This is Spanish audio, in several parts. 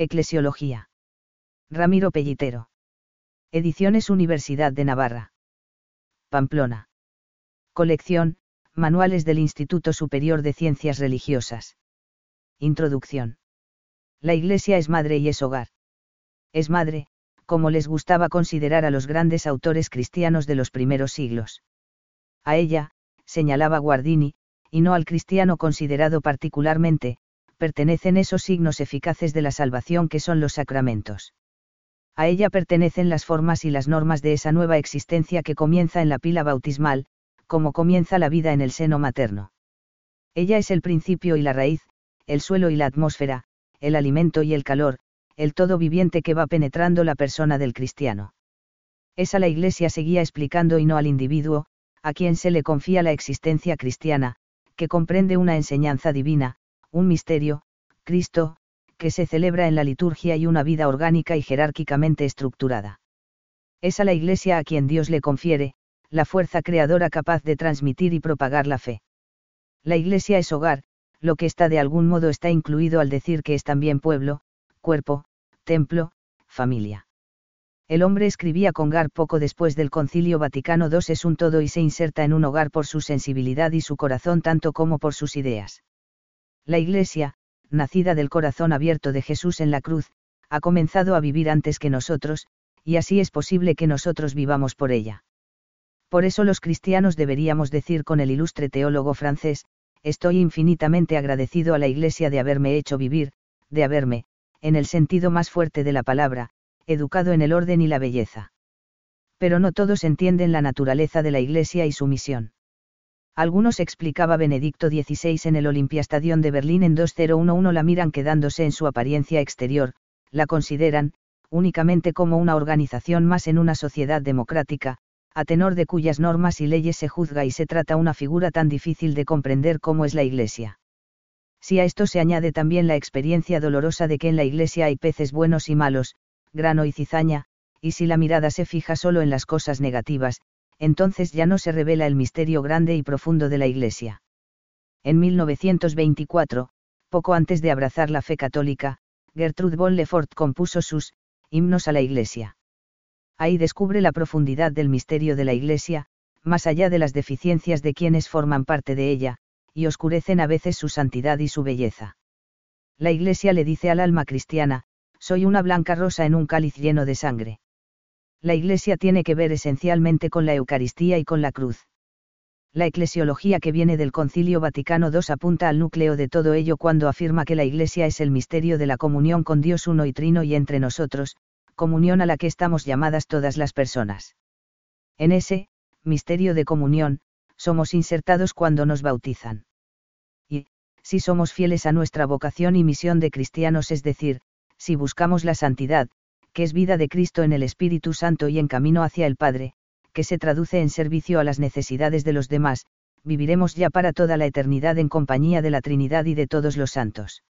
Eclesiología. Ramiro Pellitero. Ediciones Universidad de Navarra. Pamplona. Colección, Manuales del Instituto Superior de Ciencias Religiosas. Introducción. La Iglesia es madre y es hogar. Es madre, como les gustaba considerar a los grandes autores cristianos de los primeros siglos. A ella, señalaba Guardini, y no al cristiano considerado particularmente, pertenecen esos signos eficaces de la salvación que son los sacramentos. A ella pertenecen las formas y las normas de esa nueva existencia que comienza en la pila bautismal, como comienza la vida en el seno materno. Ella es el principio y la raíz, el suelo y la atmósfera, el alimento y el calor, el todo viviente que va penetrando la persona del cristiano. Es a la Iglesia seguía explicando y no al individuo, a quien se le confía la existencia cristiana, que comprende una enseñanza divina, un misterio, Cristo, que se celebra en la liturgia y una vida orgánica y jerárquicamente estructurada. Es a la Iglesia a quien Dios le confiere, la fuerza creadora capaz de transmitir y propagar la fe. La Iglesia es hogar, lo que está de algún modo está incluido al decir que es también pueblo, cuerpo, templo, familia. El hombre escribía con Gar poco después del Concilio Vaticano II es un todo y se inserta en un hogar por su sensibilidad y su corazón tanto como por sus ideas. La Iglesia, nacida del corazón abierto de Jesús en la cruz, ha comenzado a vivir antes que nosotros, y así es posible que nosotros vivamos por ella. Por eso los cristianos deberíamos decir con el ilustre teólogo francés, estoy infinitamente agradecido a la Iglesia de haberme hecho vivir, de haberme, en el sentido más fuerte de la palabra, educado en el orden y la belleza. Pero no todos entienden la naturaleza de la Iglesia y su misión. Algunos explicaba Benedicto XVI en el Olympiastadion de Berlín en 2011 la miran quedándose en su apariencia exterior, la consideran, únicamente como una organización más en una sociedad democrática, a tenor de cuyas normas y leyes se juzga y se trata una figura tan difícil de comprender como es la Iglesia. Si a esto se añade también la experiencia dolorosa de que en la iglesia hay peces buenos y malos, grano y cizaña, y si la mirada se fija solo en las cosas negativas, entonces ya no se revela el misterio grande y profundo de la iglesia. En 1924, poco antes de abrazar la fe católica, Gertrude von Lefort compuso sus himnos a la iglesia. Ahí descubre la profundidad del misterio de la iglesia, más allá de las deficiencias de quienes forman parte de ella, y oscurecen a veces su santidad y su belleza. La Iglesia le dice al alma cristiana, soy una blanca rosa en un cáliz lleno de sangre. La Iglesia tiene que ver esencialmente con la Eucaristía y con la cruz. La eclesiología que viene del Concilio Vaticano II apunta al núcleo de todo ello cuando afirma que la Iglesia es el misterio de la comunión con Dios uno y trino y entre nosotros, comunión a la que estamos llamadas todas las personas. En ese, misterio de comunión, somos insertados cuando nos bautizan si somos fieles a nuestra vocación y misión de cristianos, es decir, si buscamos la santidad, que es vida de Cristo en el Espíritu Santo y en camino hacia el Padre, que se traduce en servicio a las necesidades de los demás, viviremos ya para toda la eternidad en compañía de la Trinidad y de todos los santos.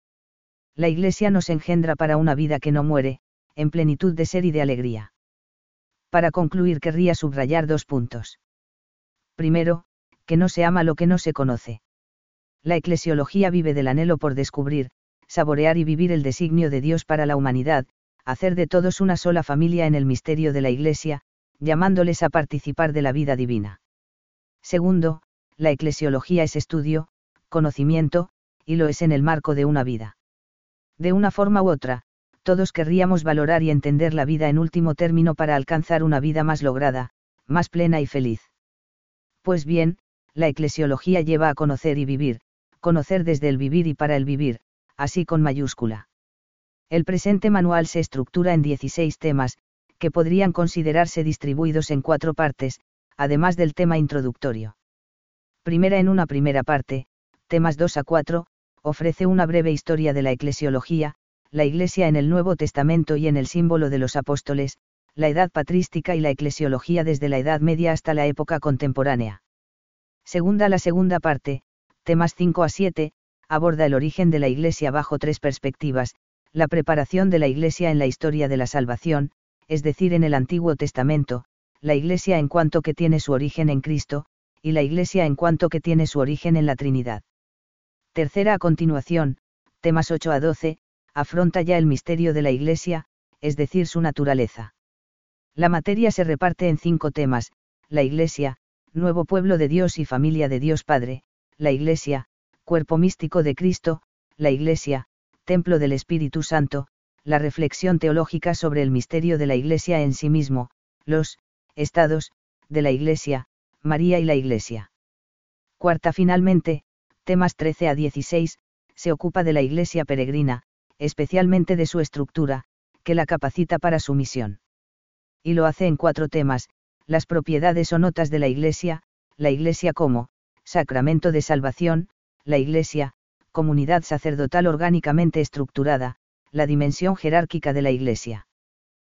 La Iglesia nos engendra para una vida que no muere, en plenitud de ser y de alegría. Para concluir querría subrayar dos puntos. Primero, que no se ama lo que no se conoce la eclesiología vive del anhelo por descubrir, saborear y vivir el designio de Dios para la humanidad, hacer de todos una sola familia en el misterio de la Iglesia, llamándoles a participar de la vida divina. Segundo, la eclesiología es estudio, conocimiento, y lo es en el marco de una vida. De una forma u otra, todos querríamos valorar y entender la vida en último término para alcanzar una vida más lograda, más plena y feliz. Pues bien, la eclesiología lleva a conocer y vivir, conocer desde el vivir y para el vivir, así con mayúscula. El presente manual se estructura en 16 temas, que podrían considerarse distribuidos en cuatro partes, además del tema introductorio. Primera en una primera parte, temas 2 a 4, ofrece una breve historia de la eclesiología, la Iglesia en el Nuevo Testamento y en el símbolo de los apóstoles, la edad patrística y la eclesiología desde la Edad Media hasta la época contemporánea. Segunda la segunda parte, temas 5 a 7, aborda el origen de la Iglesia bajo tres perspectivas, la preparación de la Iglesia en la historia de la salvación, es decir, en el Antiguo Testamento, la Iglesia en cuanto que tiene su origen en Cristo, y la Iglesia en cuanto que tiene su origen en la Trinidad. Tercera a continuación, temas 8 a 12, afronta ya el misterio de la Iglesia, es decir, su naturaleza. La materia se reparte en cinco temas, la Iglesia, nuevo pueblo de Dios y familia de Dios Padre, la Iglesia, cuerpo místico de Cristo, la Iglesia, templo del Espíritu Santo, la reflexión teológica sobre el misterio de la Iglesia en sí mismo, los estados de la Iglesia, María y la Iglesia. Cuarta finalmente, temas 13 a 16, se ocupa de la Iglesia peregrina, especialmente de su estructura, que la capacita para su misión. Y lo hace en cuatro temas, las propiedades o notas de la Iglesia, la Iglesia como, sacramento de salvación, la Iglesia, comunidad sacerdotal orgánicamente estructurada, la dimensión jerárquica de la Iglesia.